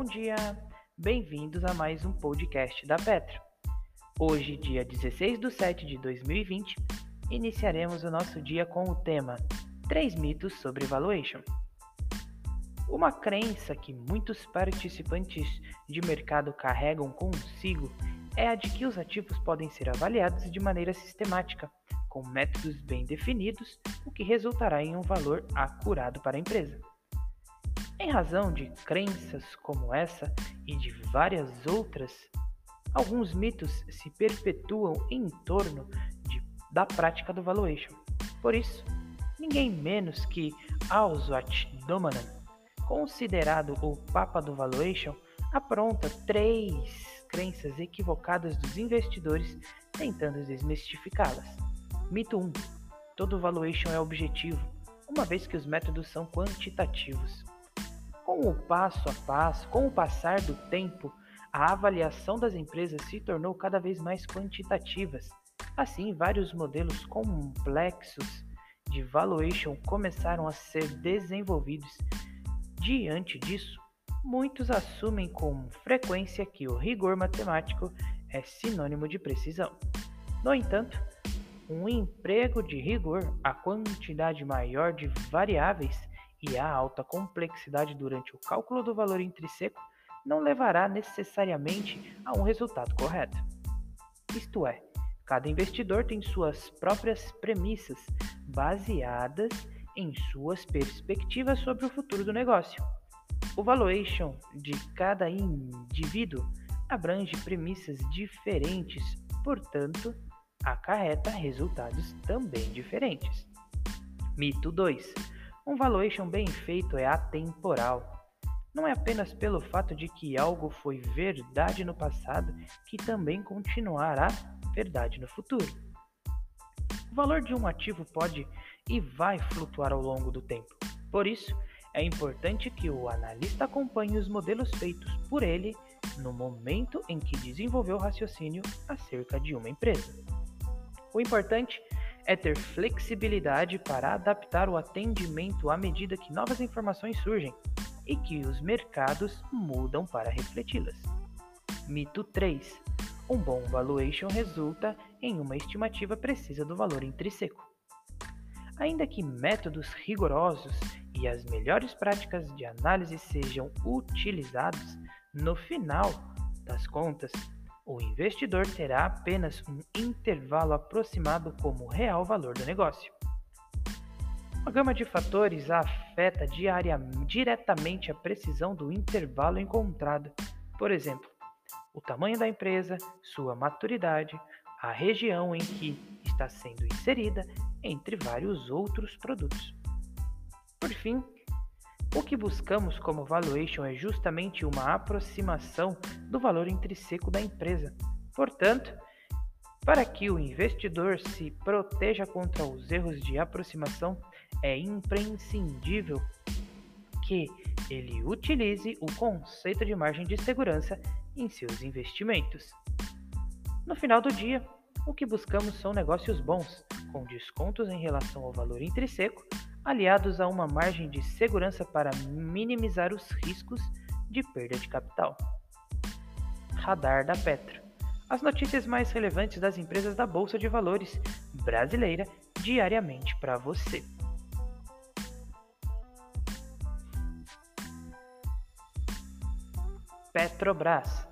bom dia! Bem-vindos a mais um podcast da Petra. Hoje, dia 16 de 7 de 2020, iniciaremos o nosso dia com o tema 3 mitos sobre valuation. Uma crença que muitos participantes de mercado carregam consigo é a de que os ativos podem ser avaliados de maneira sistemática, com métodos bem definidos, o que resultará em um valor acurado para a empresa. Em razão de crenças como essa e de várias outras, alguns mitos se perpetuam em torno de, da prática do valuation. Por isso, ninguém menos que Alswat Domanan, considerado o Papa do Valuation, apronta três crenças equivocadas dos investidores tentando desmistificá-las. Mito 1. Todo valuation é objetivo, uma vez que os métodos são quantitativos. Com o passo a passo, com o passar do tempo, a avaliação das empresas se tornou cada vez mais quantitativas. Assim, vários modelos complexos de valuation começaram a ser desenvolvidos. Diante disso, muitos assumem com frequência que o rigor matemático é sinônimo de precisão. No entanto, um emprego de rigor, a quantidade maior de variáveis e a alta complexidade durante o cálculo do valor intrínseco não levará necessariamente a um resultado correto. Isto é, cada investidor tem suas próprias premissas baseadas em suas perspectivas sobre o futuro do negócio. O valuation de cada indivíduo abrange premissas diferentes, portanto, acarreta resultados também diferentes. Mito 2 um valuation bem feito é atemporal. Não é apenas pelo fato de que algo foi verdade no passado que também continuará verdade no futuro. O valor de um ativo pode e vai flutuar ao longo do tempo. Por isso, é importante que o analista acompanhe os modelos feitos por ele no momento em que desenvolveu o raciocínio acerca de uma empresa. O importante é ter flexibilidade para adaptar o atendimento à medida que novas informações surgem e que os mercados mudam para refleti-las. Mito 3. Um bom valuation resulta em uma estimativa precisa do valor intrínseco. Ainda que métodos rigorosos e as melhores práticas de análise sejam utilizados, no final das contas, o investidor terá apenas um intervalo aproximado como real valor do negócio. Uma gama de fatores afeta diária, diretamente a precisão do intervalo encontrado. Por exemplo, o tamanho da empresa, sua maturidade, a região em que está sendo inserida, entre vários outros produtos. Por fim, o que buscamos como valuation é justamente uma aproximação do valor intrínseco da empresa. Portanto, para que o investidor se proteja contra os erros de aproximação, é imprescindível que ele utilize o conceito de margem de segurança em seus investimentos. No final do dia, o que buscamos são negócios bons, com descontos em relação ao valor intrínseco aliados a uma margem de segurança para minimizar os riscos de perda de capital. Radar da Petra. As notícias mais relevantes das empresas da Bolsa de Valores brasileira diariamente para você. Petrobras.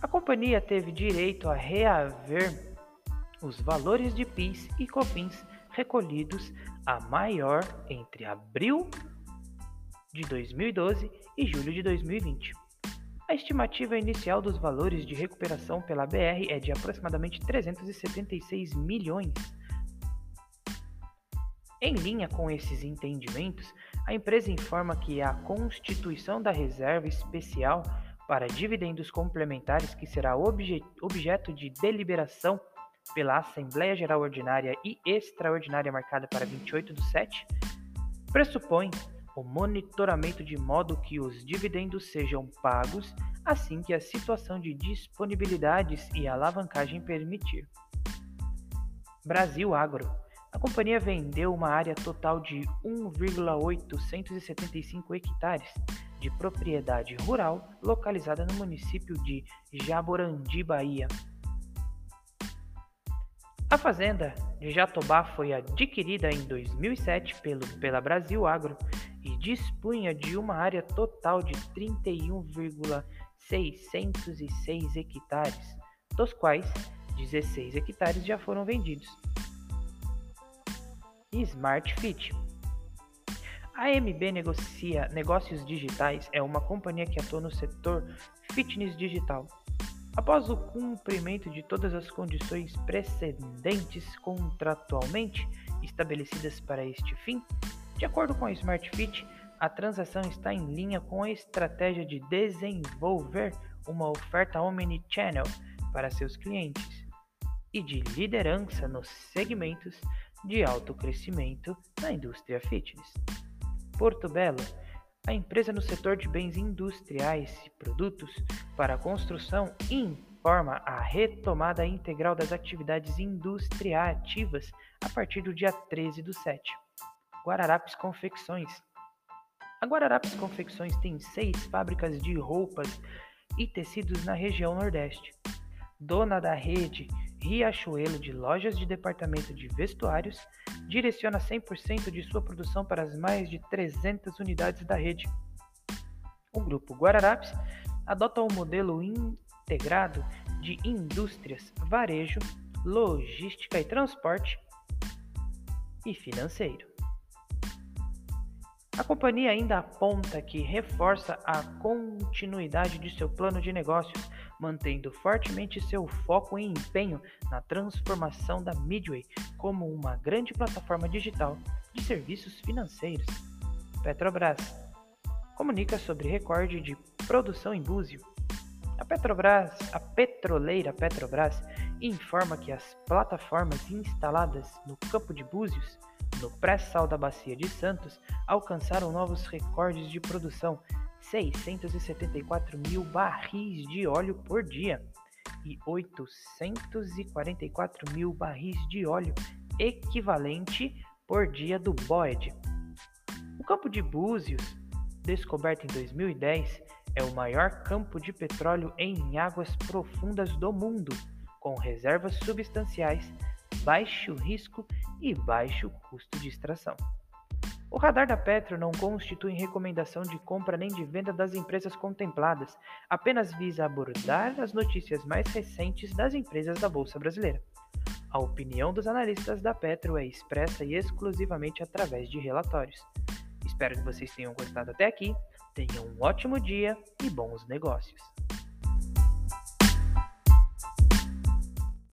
A companhia teve direito a reaver os valores de PIS e COFINS recolhidos a maior entre abril de 2012 e julho de 2020. A estimativa inicial dos valores de recuperação pela BR é de aproximadamente 376 milhões. Em linha com esses entendimentos, a empresa informa que a constituição da reserva especial para dividendos complementares, que será objeto de deliberação pela Assembleia Geral Ordinária e Extraordinária marcada para 28 do 7, pressupõe o monitoramento de modo que os dividendos sejam pagos assim que a situação de disponibilidades e alavancagem permitir. Brasil Agro. A companhia vendeu uma área total de 1,875 hectares de propriedade rural localizada no município de Jaborandi, Bahia. A fazenda de Jatobá foi adquirida em 2007 pelo, pela Brasil Agro e dispunha de uma área total de 31,606 hectares, dos quais 16 hectares já foram vendidos. Smart Fit a MB Negocia Negócios Digitais é uma companhia que atua no setor fitness digital. Após o cumprimento de todas as condições precedentes contratualmente estabelecidas para este fim, de acordo com a SmartFit, a transação está em linha com a estratégia de desenvolver uma oferta omnichannel para seus clientes e de liderança nos segmentos de alto crescimento na indústria fitness. Porto Belo, a empresa no setor de bens industriais e produtos para construção informa a retomada integral das atividades industriativas a partir do dia 13 do 7. Guararapes Confecções. A Guararapes Confecções tem seis fábricas de roupas e tecidos na região Nordeste. Dona da rede Riachuelo de lojas de departamento de vestuários, direciona 100% de sua produção para as mais de 300 unidades da rede. O grupo Guararapes adota um modelo integrado de indústrias, varejo, logística e transporte e financeiro. A companhia ainda aponta que reforça a continuidade de seu plano de negócios mantendo fortemente seu foco e empenho na transformação da Midway como uma grande plataforma digital de serviços financeiros. Petrobras comunica sobre recorde de produção em Búzio. A Petrobras, a petroleira Petrobras, informa que as plataformas instaladas no campo de Búzios, no pré-sal da Bacia de Santos, alcançaram novos recordes de produção 674 mil barris de óleo por dia e 844 mil barris de óleo equivalente por dia do Boed. O campo de Búzios, descoberto em 2010, é o maior campo de petróleo em águas profundas do mundo, com reservas substanciais, baixo risco e baixo custo de extração. O radar da Petro não constitui recomendação de compra nem de venda das empresas contempladas, apenas visa abordar as notícias mais recentes das empresas da Bolsa Brasileira. A opinião dos analistas da Petro é expressa e exclusivamente através de relatórios. Espero que vocês tenham gostado até aqui, tenham um ótimo dia e bons negócios.